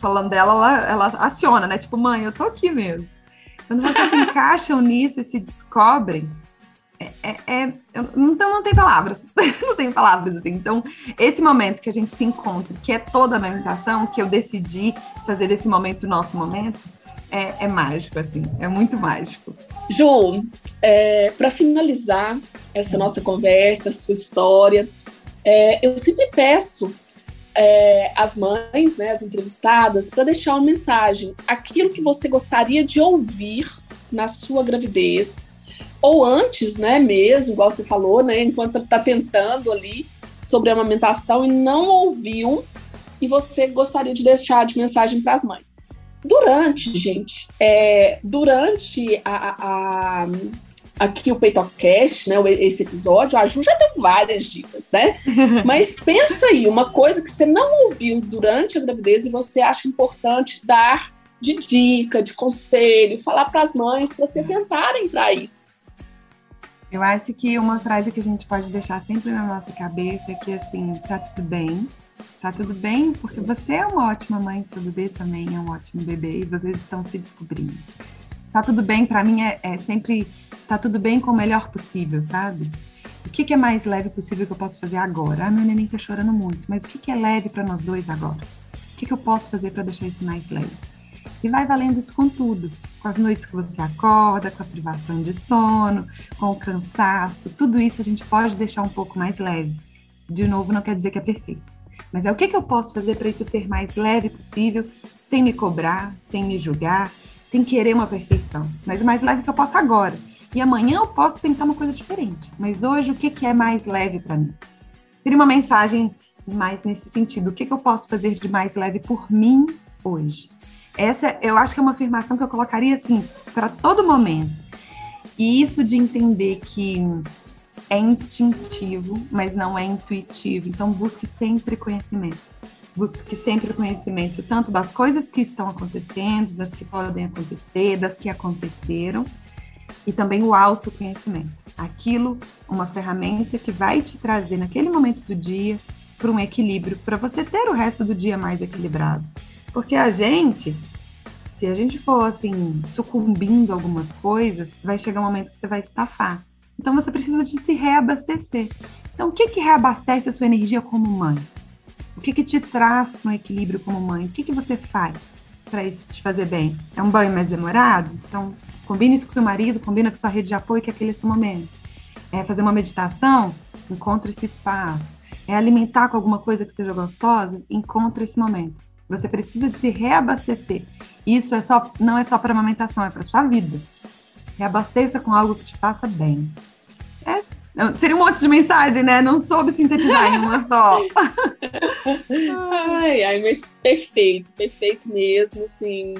falando dela, ela, ela aciona, né? Tipo, mãe, eu tô aqui mesmo. Quando vocês se encaixam nisso e se descobrem, é, é, então não tem palavras, não tem palavras assim. Então, esse momento que a gente se encontra, que é toda a meditação, que eu decidi fazer desse momento nosso momento, é, é mágico, assim, é muito mágico. Ju, é, para finalizar essa nossa conversa, sua história, é, eu sempre peço é, as mães, né, as entrevistadas, para deixar uma mensagem, aquilo que você gostaria de ouvir na sua gravidez, ou antes, né, mesmo, igual você falou, né, enquanto está tentando ali sobre a amamentação e não ouviu, e você gostaria de deixar de mensagem para as mães. Durante, gente, é, durante a, a, a aqui o PeitoCast, né, esse episódio, a Ju já deu várias dicas, né? Mas pensa aí, uma coisa que você não ouviu durante a gravidez e você acha importante dar de dica, de conselho, falar para as mães para se atentarem para isso. Eu acho que uma frase que a gente pode deixar sempre na nossa cabeça é que, assim, tá tudo bem. Tá tudo bem porque você é uma ótima mãe, seu bebê também é um ótimo bebê e vocês estão se descobrindo. Tá tudo bem, para mim, é, é, sempre tá tudo bem com o melhor possível, sabe? O que, que, é mais leve possível que eu posso fazer agora? Ah, meu neném tá chorando muito, mas o que, que é leve para nós dois agora? O que, que eu posso fazer para deixar isso mais leve? E vai valendo isso com tudo, com as noites que você acorda, com a privação de sono, com o cansaço, tudo isso a gente pode deixar um pouco mais leve. de novo, não quer dizer que é perfeito. Mas é o que, que eu posso fazer para isso ser mais leve possível, sem me cobrar, sem me julgar, sem querer uma perfeição. Mas o mais leve que eu posso agora. E amanhã eu posso tentar uma coisa diferente. Mas hoje, o que, que é mais leve para mim? Teria uma mensagem mais nesse sentido. O que, que eu posso fazer de mais leve por mim hoje? Essa, eu acho que é uma afirmação que eu colocaria assim, para todo momento. E isso de entender que é instintivo, mas não é intuitivo. Então, busque sempre conhecimento. Busque sempre conhecimento, tanto das coisas que estão acontecendo, das que podem acontecer, das que aconteceram, e também o autoconhecimento. Aquilo, uma ferramenta que vai te trazer naquele momento do dia para um equilíbrio, para você ter o resto do dia mais equilibrado. Porque a gente, se a gente for assim, sucumbindo a algumas coisas, vai chegar um momento que você vai estafar. Então você precisa de se reabastecer. Então o que que reabastece a sua energia como mãe? O que que te traz para um equilíbrio como mãe? O que que você faz para isso te fazer bem? É um banho mais demorado? Então combine isso com seu marido, combina com sua rede de apoio que aquele é seu momento. É fazer uma meditação? Encontre esse espaço. É alimentar com alguma coisa que seja gostosa? Encontre esse momento. Você precisa de se reabastecer. Isso é só, não é só para amamentação, é para sua vida. Reabasteça com algo que te faça bem. É, seria um monte de mensagem, né? Não soube sintetizar em uma só. ai, ai, mas perfeito, perfeito mesmo, assim.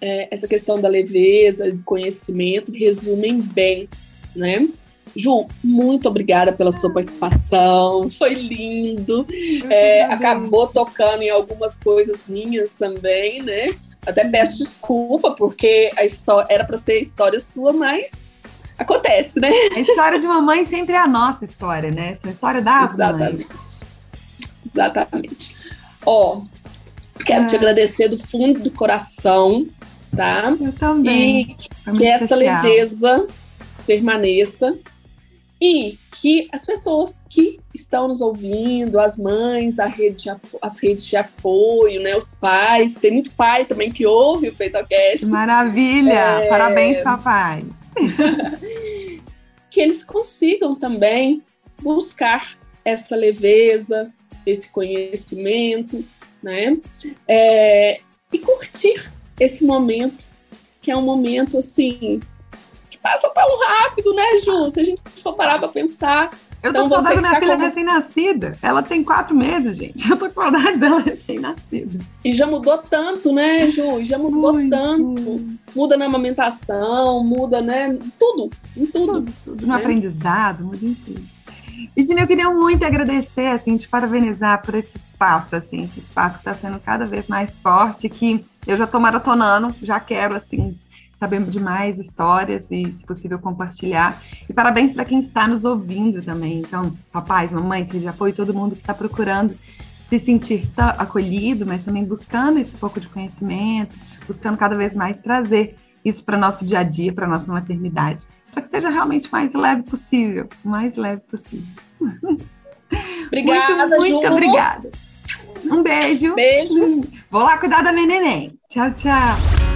É, essa questão da leveza, do conhecimento, resumem bem, né? Ju, muito obrigada pela sua participação, foi lindo. É, acabou tocando em algumas coisas minhas também, né? Até peço desculpa, porque a história era para ser história sua, mas acontece, né? A história de uma mãe sempre é a nossa história, né? Essa é a história das Exatamente. Mães. Exatamente. Ó, quero ah. te agradecer do fundo do coração, tá? Eu também. E que essa leveza permaneça e que as pessoas que estão nos ouvindo, as mães, a rede de, as redes de apoio, né, os pais, tem muito pai também que ouve o PeitoCast. Maravilha! É... Parabéns, papais! que eles consigam também buscar essa leveza, esse conhecimento, né? É... e curtir esse momento, que é um momento assim passa tão rápido, né, Ju? Se a gente for parar pra pensar. Eu tô então, com saudade da minha tá filha como... recém-nascida. Ela tem quatro meses, gente. Eu tô com saudade dela recém-nascida. E já mudou tanto, né, Ju? Já mudou Muito. tanto. Muda na amamentação, muda, né? Tudo, em tudo. Tudo, tudo. No né? aprendizado, muda em tudo. Virginia, eu queria muito agradecer, assim, te parabenizar por esse espaço, assim, esse espaço que está sendo cada vez mais forte, que eu já estou maratonando, já quero, assim, sabemos de mais histórias e, se possível, compartilhar. E parabéns para quem está nos ouvindo também. Então, papais, mamães, rede de apoio, todo mundo que está procurando se sentir acolhido, mas também buscando esse pouco de conhecimento, buscando cada vez mais trazer isso para nosso dia a dia, para nossa maternidade, para que seja realmente mais leve possível, mais leve possível. Obrigada, muito, muito Ju. obrigada. Um beijo. Beijo. Vou lá cuidar da minha neném. Tchau, tchau.